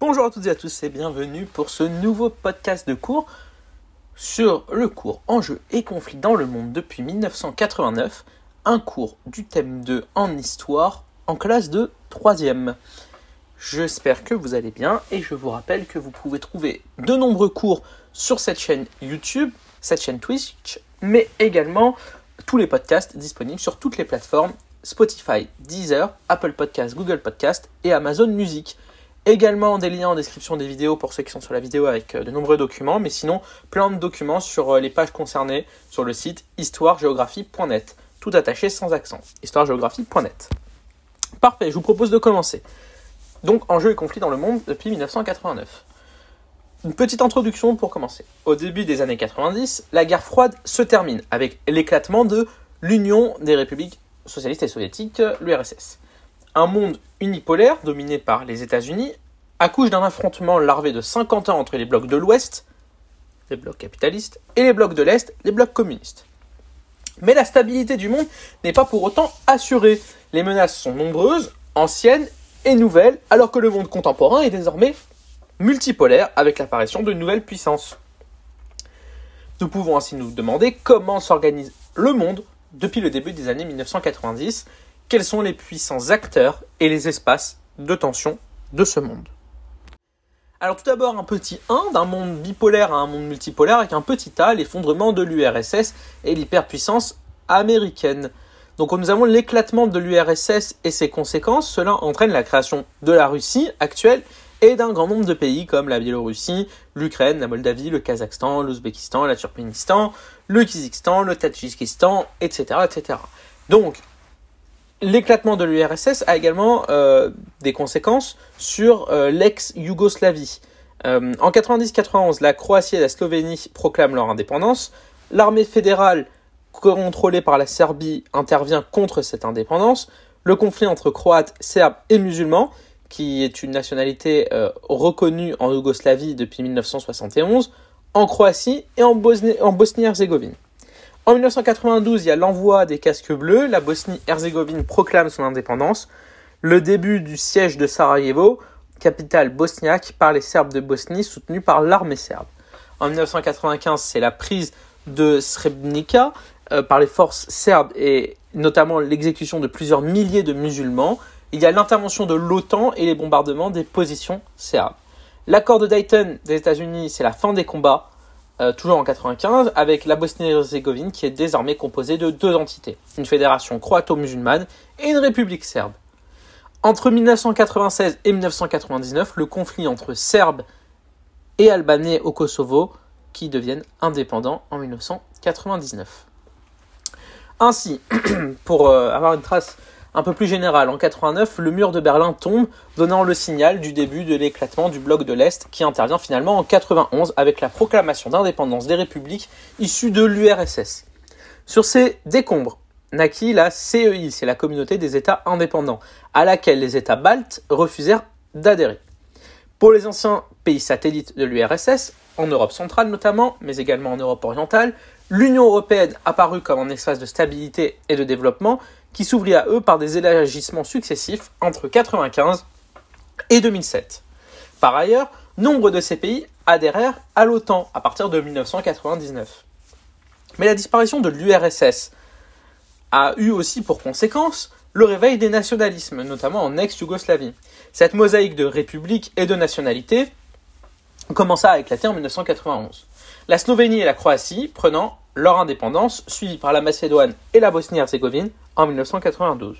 Bonjour à toutes et à tous et bienvenue pour ce nouveau podcast de cours sur le cours Enjeux et conflits dans le monde depuis 1989, un cours du thème 2 en histoire en classe de 3ème. J'espère que vous allez bien et je vous rappelle que vous pouvez trouver de nombreux cours sur cette chaîne YouTube, cette chaîne Twitch, mais également tous les podcasts disponibles sur toutes les plateformes Spotify, Deezer, Apple Podcasts, Google Podcasts et Amazon Music. Également des liens en description des vidéos pour ceux qui sont sur la vidéo avec euh, de nombreux documents, mais sinon plein de documents sur euh, les pages concernées sur le site histoiregéographie.net. Tout attaché sans accent. histoiregéographie.net. Parfait, je vous propose de commencer. Donc enjeux et conflits dans le monde depuis 1989. Une petite introduction pour commencer. Au début des années 90, la guerre froide se termine avec l'éclatement de l'Union des républiques socialistes et soviétiques, l'URSS. Un monde unipolaire dominé par les États-Unis accouche d'un affrontement larvé de 50 ans entre les blocs de l'Ouest, les blocs capitalistes, et les blocs de l'Est, les blocs communistes. Mais la stabilité du monde n'est pas pour autant assurée. Les menaces sont nombreuses, anciennes et nouvelles, alors que le monde contemporain est désormais multipolaire avec l'apparition de nouvelles puissances. Nous pouvons ainsi nous demander comment s'organise le monde depuis le début des années 1990, quels sont les puissants acteurs et les espaces de tension de ce monde. Alors tout d'abord un petit 1 d'un monde bipolaire à un monde multipolaire avec un petit a, l'effondrement de l'URSS et l'hyperpuissance américaine. Donc nous avons l'éclatement de l'URSS et ses conséquences. Cela entraîne la création de la Russie actuelle et d'un grand nombre de pays comme la Biélorussie, l'Ukraine, la Moldavie, le Kazakhstan, l'Ouzbékistan, la Turkménistan, le Kyrgyzstan, le Tadjikistan, etc. etc. Donc, l'éclatement de l'URSS a également euh, des conséquences sur euh, l'ex-Yougoslavie. Euh, en 90-91, la Croatie et la Slovénie proclament leur indépendance. L'armée fédérale contrôlée par la Serbie intervient contre cette indépendance. Le conflit entre Croates, Serbes et musulmans qui est une nationalité euh, reconnue en Yougoslavie depuis 1971, en Croatie et en Bosnie-Herzégovine. En, 1992, il y a l'envoi des casques bleus, la Bosnie-Herzégovine proclame son indépendance, le début du siège de Sarajevo, capitale bosniaque, par les Serbes de Bosnie, soutenus par l'armée serbe. En 1995, c'est la prise de Srebrenica euh, par les forces serbes et notamment l'exécution de plusieurs milliers de musulmans il y a l'intervention de l'OTAN et les bombardements des positions serbes. L'accord de Dayton des États-Unis, c'est la fin des combats, euh, toujours en 95, avec la Bosnie-Herzégovine qui est désormais composée de deux entités, une fédération croato-musulmane et une république serbe. Entre 1996 et 1999, le conflit entre Serbes et Albanais au Kosovo qui deviennent indépendants en 1999. Ainsi, pour euh, avoir une trace un peu plus général, en 89, le mur de Berlin tombe, donnant le signal du début de l'éclatement du bloc de l'Est qui intervient finalement en 91 avec la proclamation d'indépendance des républiques issues de l'URSS. Sur ces décombres naquit la CEI, c'est la communauté des États indépendants, à laquelle les États baltes refusèrent d'adhérer. Pour les anciens pays satellites de l'URSS, en Europe centrale notamment, mais également en Europe orientale, l'Union européenne apparut comme un espace de stabilité et de développement qui s'ouvrit à eux par des élargissements successifs entre 1995 et 2007. Par ailleurs, nombre de ces pays adhérèrent à l'OTAN à partir de 1999. Mais la disparition de l'URSS a eu aussi pour conséquence le réveil des nationalismes, notamment en ex-Yougoslavie. Cette mosaïque de républiques et de nationalités commença à éclater en 1991. La Slovénie et la Croatie prenant leur indépendance, suivie par la Macédoine et la Bosnie-Herzégovine en 1992.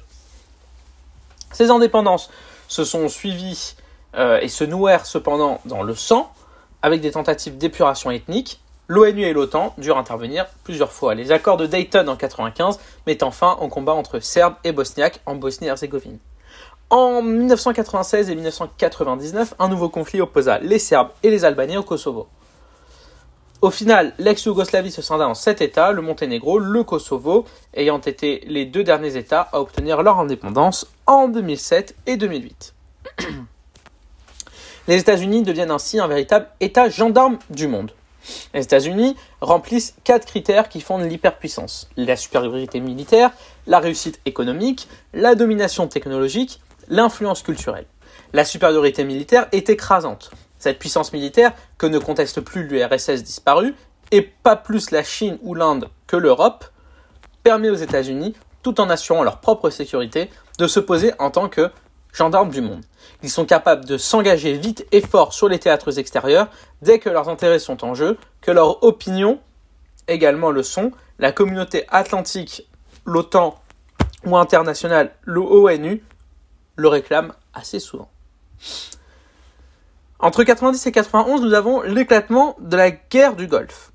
Ces indépendances se sont suivies euh, et se nouèrent cependant dans le sang, avec des tentatives d'épuration ethnique. L'ONU et l'OTAN durent intervenir plusieurs fois. Les accords de Dayton en 1995 mettant fin au combat entre Serbes et Bosniaques en Bosnie-Herzégovine. En 1996 et 1999, un nouveau conflit opposa les Serbes et les Albanais au Kosovo. Au final, l'ex-Yougoslavie se scinda en sept États, le Monténégro, le Kosovo, ayant été les deux derniers États à obtenir leur indépendance en 2007 et 2008. Les États-Unis deviennent ainsi un véritable État gendarme du monde. Les États-Unis remplissent quatre critères qui fondent l'hyperpuissance la supériorité militaire, la réussite économique, la domination technologique, l'influence culturelle. La supériorité militaire est écrasante. Cette puissance militaire, que ne conteste plus l'URSS disparue, et pas plus la Chine ou l'Inde que l'Europe, permet aux États-Unis, tout en assurant leur propre sécurité, de se poser en tant que gendarmes du monde. Ils sont capables de s'engager vite et fort sur les théâtres extérieurs dès que leurs intérêts sont en jeu, que leurs opinions également le sont. La communauté atlantique, l'OTAN ou internationale, l'ONU, le réclament assez souvent. Entre 90 et 91, nous avons l'éclatement de la guerre du Golfe.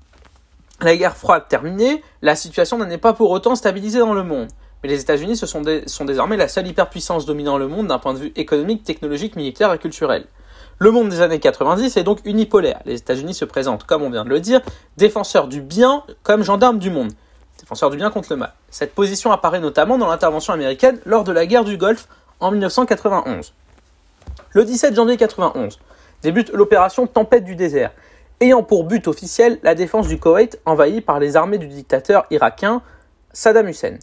La guerre froide terminée, la situation n'est pas pour autant stabilisée dans le monde. Mais les États-Unis sont, sont désormais la seule hyperpuissance dominant le monde d'un point de vue économique, technologique, militaire et culturel. Le monde des années 90 est donc unipolaire. Les États-Unis se présentent, comme on vient de le dire, défenseurs du bien comme gendarmes du monde. Défenseurs du bien contre le mal. Cette position apparaît notamment dans l'intervention américaine lors de la guerre du Golfe en 1991. Le 17 janvier 1991 débute l'opération Tempête du désert, ayant pour but officiel la défense du Koweït envahi par les armées du dictateur irakien Saddam Hussein.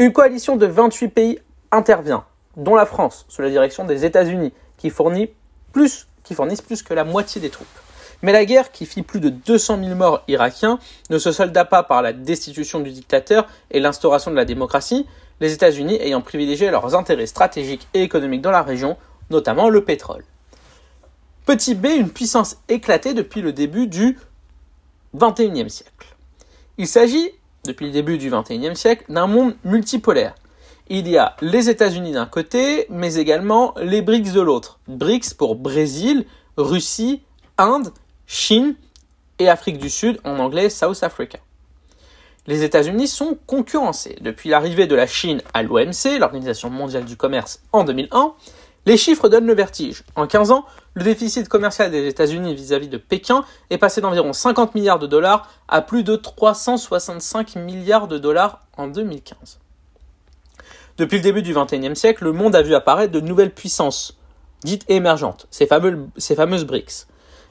Une coalition de 28 pays intervient, dont la France, sous la direction des États-Unis, qui, qui fournissent plus que la moitié des troupes. Mais la guerre, qui fit plus de 200 000 morts irakiens, ne se solda pas par la destitution du dictateur et l'instauration de la démocratie, les États-Unis ayant privilégié leurs intérêts stratégiques et économiques dans la région, notamment le pétrole. Petit b, une puissance éclatée depuis le début du XXIe siècle. Il s'agit depuis le début du XXIe siècle d'un monde multipolaire. Il y a les États-Unis d'un côté, mais également les BRICS de l'autre. BRICS pour Brésil, Russie, Inde, Chine et Afrique du Sud, en anglais South Africa. Les États-Unis sont concurrencés. Depuis l'arrivée de la Chine à l'OMC, l'Organisation mondiale du commerce, en 2001, les chiffres donnent le vertige. En 15 ans, le déficit commercial des États-Unis vis-à-vis de Pékin est passé d'environ 50 milliards de dollars à plus de 365 milliards de dollars en 2015. Depuis le début du XXIe siècle, le monde a vu apparaître de nouvelles puissances, dites émergentes, ces, fameuses BRICS.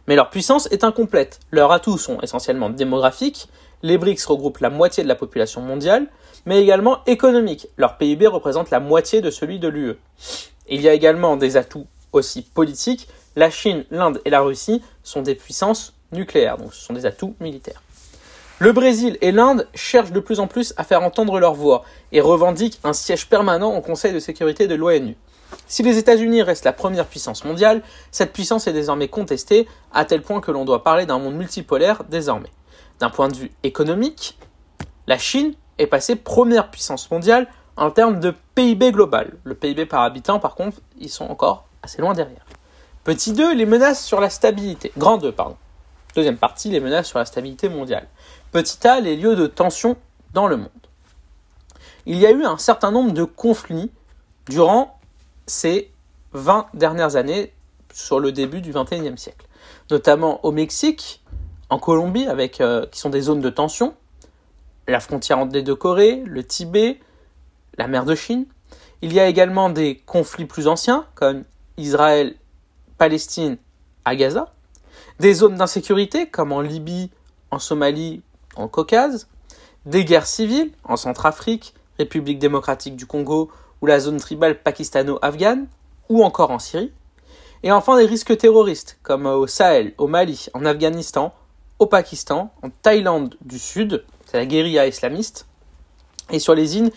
Mais leur puissance est incomplète. Leurs atouts sont essentiellement démographiques, les BRICS regroupent la moitié de la population mondiale, mais également économiques. Leur PIB représente la moitié de celui de l'UE. Il y a également des atouts aussi politiques. La Chine, l'Inde et la Russie sont des puissances nucléaires, donc ce sont des atouts militaires. Le Brésil et l'Inde cherchent de plus en plus à faire entendre leur voix et revendiquent un siège permanent au Conseil de sécurité de l'ONU. Si les États-Unis restent la première puissance mondiale, cette puissance est désormais contestée à tel point que l'on doit parler d'un monde multipolaire désormais. D'un point de vue économique, la Chine est passée première puissance mondiale en termes de PIB global. Le PIB par habitant, par contre, ils sont encore assez loin derrière. Petit 2, les menaces sur la stabilité. Grand 2, pardon. Deuxième partie, les menaces sur la stabilité mondiale. Petit a, les lieux de tension dans le monde. Il y a eu un certain nombre de conflits durant ces 20 dernières années sur le début du 21e siècle. Notamment au Mexique, en Colombie, avec, euh, qui sont des zones de tension, la frontière entre les deux Corées, le Tibet, la mer de Chine. Il y a également des conflits plus anciens, comme Israël-Palestine à Gaza, des zones d'insécurité, comme en Libye, en Somalie, en Caucase, des guerres civiles, en Centrafrique, République démocratique du Congo, ou la zone tribale pakistano-afghane, ou encore en Syrie, et enfin des risques terroristes, comme au Sahel, au Mali, en Afghanistan, au Pakistan, en Thaïlande du Sud, c'est la guérilla islamiste, et sur les îles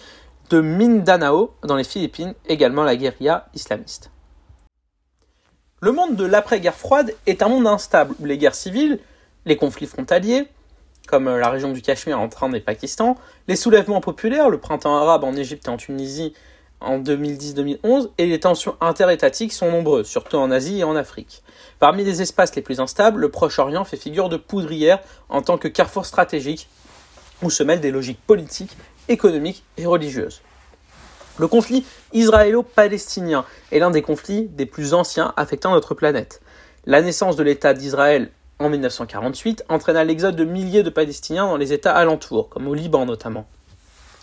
de Mindanao dans les Philippines, également la guérilla islamiste. Le monde de l'après-guerre froide est un monde instable où les guerres civiles, les conflits frontaliers, comme la région du Cachemire entre Inde et Pakistan, les soulèvements populaires, le printemps arabe en Égypte et en Tunisie en 2010-2011, et les tensions interétatiques sont nombreuses, surtout en Asie et en Afrique. Parmi les espaces les plus instables, le Proche-Orient fait figure de poudrière en tant que carrefour stratégique où se mêlent des logiques politiques économique et religieuse. Le conflit israélo-palestinien est l'un des conflits des plus anciens affectant notre planète. La naissance de l'État d'Israël en 1948 entraîna l'exode de milliers de Palestiniens dans les États alentours, comme au Liban notamment.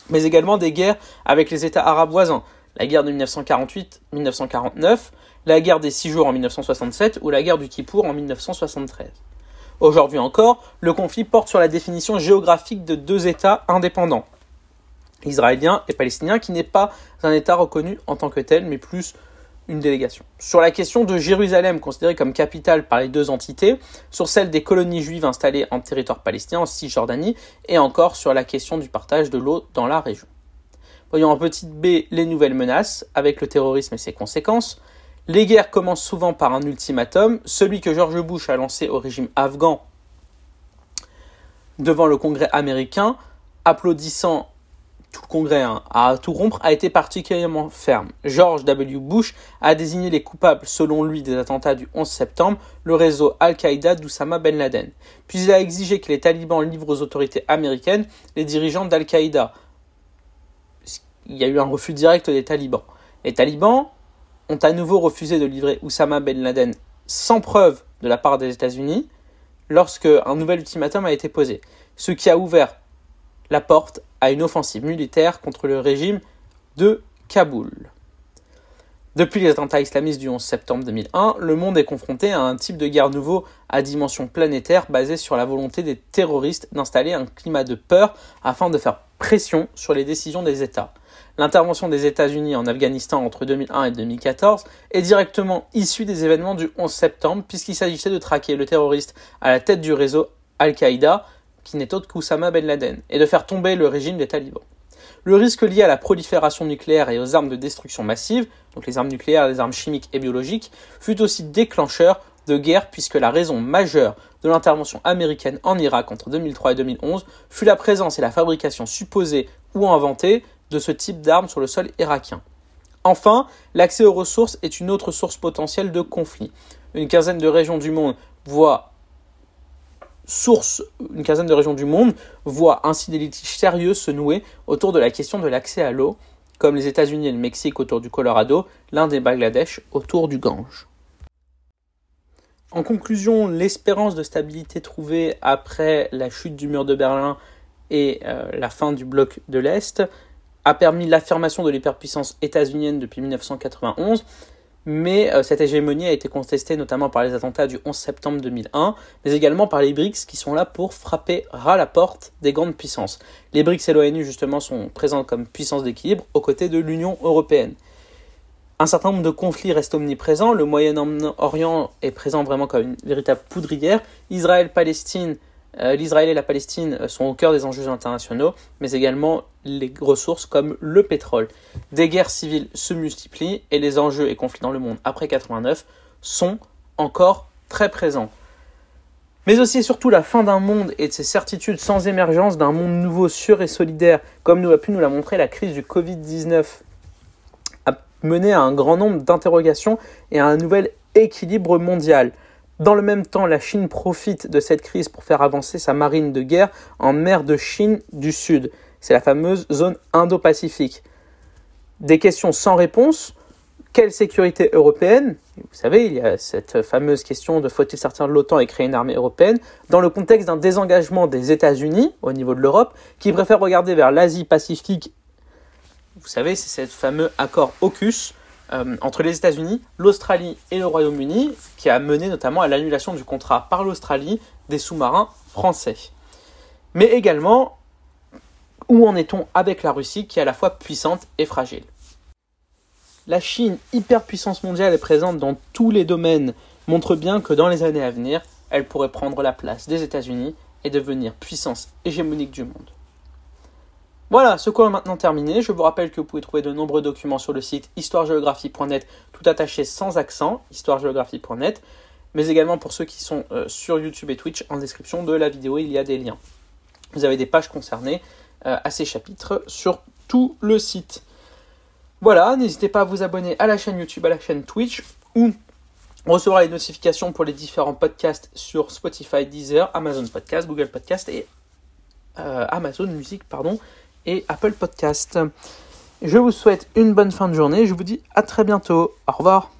Mais également des guerres avec les États arabes voisins, la guerre de 1948-1949, la guerre des Six Jours en 1967 ou la guerre du Kippour en 1973. Aujourd'hui encore, le conflit porte sur la définition géographique de deux États indépendants, israélien et palestinien, qui n'est pas un État reconnu en tant que tel, mais plus une délégation. Sur la question de Jérusalem, considérée comme capitale par les deux entités, sur celle des colonies juives installées en territoire palestinien, en Cisjordanie, et encore sur la question du partage de l'eau dans la région. Voyons en petite B les nouvelles menaces, avec le terrorisme et ses conséquences. Les guerres commencent souvent par un ultimatum, celui que George Bush a lancé au régime afghan devant le Congrès américain, applaudissant le Congrès hein, à tout rompre, a été particulièrement ferme. George W. Bush a désigné les coupables, selon lui, des attentats du 11 septembre, le réseau Al-Qaïda d'Oussama Ben Laden. Puis il a exigé que les talibans livrent aux autorités américaines les dirigeants d'Al-Qaïda. Il y a eu un refus direct des talibans. Les talibans ont à nouveau refusé de livrer Oussama Ben Laden sans preuve de la part des États-Unis lorsque un nouvel ultimatum a été posé, ce qui a ouvert la porte à une offensive militaire contre le régime de Kaboul. Depuis les attentats islamistes du 11 septembre 2001, le monde est confronté à un type de guerre nouveau à dimension planétaire basé sur la volonté des terroristes d'installer un climat de peur afin de faire pression sur les décisions des États. L'intervention des États-Unis en Afghanistan entre 2001 et 2014 est directement issue des événements du 11 septembre puisqu'il s'agissait de traquer le terroriste à la tête du réseau Al-Qaïda, qui n'est autre qu'Oussama Ben Laden, et de faire tomber le régime des talibans. Le risque lié à la prolifération nucléaire et aux armes de destruction massive, donc les armes nucléaires, les armes chimiques et biologiques, fut aussi déclencheur de guerre puisque la raison majeure de l'intervention américaine en Irak entre 2003 et 2011 fut la présence et la fabrication supposée ou inventée de ce type d'armes sur le sol irakien. Enfin, l'accès aux ressources est une autre source potentielle de conflit. Une quinzaine de régions du monde voient source, une quinzaine de régions du monde voient ainsi des litiges sérieux se nouer autour de la question de l'accès à l'eau, comme les États-Unis et le Mexique autour du Colorado, l'Inde et Bangladesh autour du Gange. En conclusion, l'espérance de stabilité trouvée après la chute du mur de Berlin et euh, la fin du bloc de l'Est a permis l'affirmation de l'hyperpuissance états-unienne depuis 1991, mais euh, cette hégémonie a été contestée notamment par les attentats du 11 septembre 2001, mais également par les BRICS qui sont là pour frapper ras la porte des grandes puissances. Les BRICS et l'ONU justement sont présents comme puissance d'équilibre aux côtés de l'Union européenne. Un certain nombre de conflits restent omniprésents, le Moyen-Orient est présent vraiment comme une véritable poudrière, Israël-Palestine L'Israël et la Palestine sont au cœur des enjeux internationaux, mais également les ressources comme le pétrole. Des guerres civiles se multiplient et les enjeux et conflits dans le monde après 89 sont encore très présents. Mais aussi et surtout la fin d'un monde et de ses certitudes sans émergence d'un monde nouveau, sûr et solidaire, comme nous a pu nous la montrer la crise du Covid-19, a mené à un grand nombre d'interrogations et à un nouvel équilibre mondial. Dans le même temps, la Chine profite de cette crise pour faire avancer sa marine de guerre en mer de Chine du Sud. C'est la fameuse zone Indo-Pacifique. Des questions sans réponse. Quelle sécurité européenne? Vous savez, il y a cette fameuse question de faut-il sortir de l'OTAN et créer une armée européenne? Dans le contexte d'un désengagement des États-Unis au niveau de l'Europe qui préfèrent regarder vers l'Asie-Pacifique. Vous savez, c'est ce fameux accord AUKUS euh, entre les États-Unis, l'Australie et le Royaume-Uni, qui a mené notamment à l'annulation du contrat par l'Australie des sous-marins français. Mais également, où en est-on avec la Russie, qui est à la fois puissante et fragile? La Chine, hyperpuissance mondiale et présente dans tous les domaines, montre bien que dans les années à venir, elle pourrait prendre la place des États-Unis et devenir puissance hégémonique du monde. Voilà, ce cours est maintenant terminé. Je vous rappelle que vous pouvez trouver de nombreux documents sur le site histoiregéographie.net, tout attaché sans accent, histoiregéographie.net, mais également pour ceux qui sont euh, sur YouTube et Twitch, en description de la vidéo, il y a des liens. Vous avez des pages concernées euh, à ces chapitres sur tout le site. Voilà, n'hésitez pas à vous abonner à la chaîne YouTube, à la chaîne Twitch, ou recevoir les notifications pour les différents podcasts sur Spotify, Deezer, Amazon Podcast, Google Podcast et euh, Amazon Music, pardon et Apple Podcast. Je vous souhaite une bonne fin de journée. Je vous dis à très bientôt. Au revoir.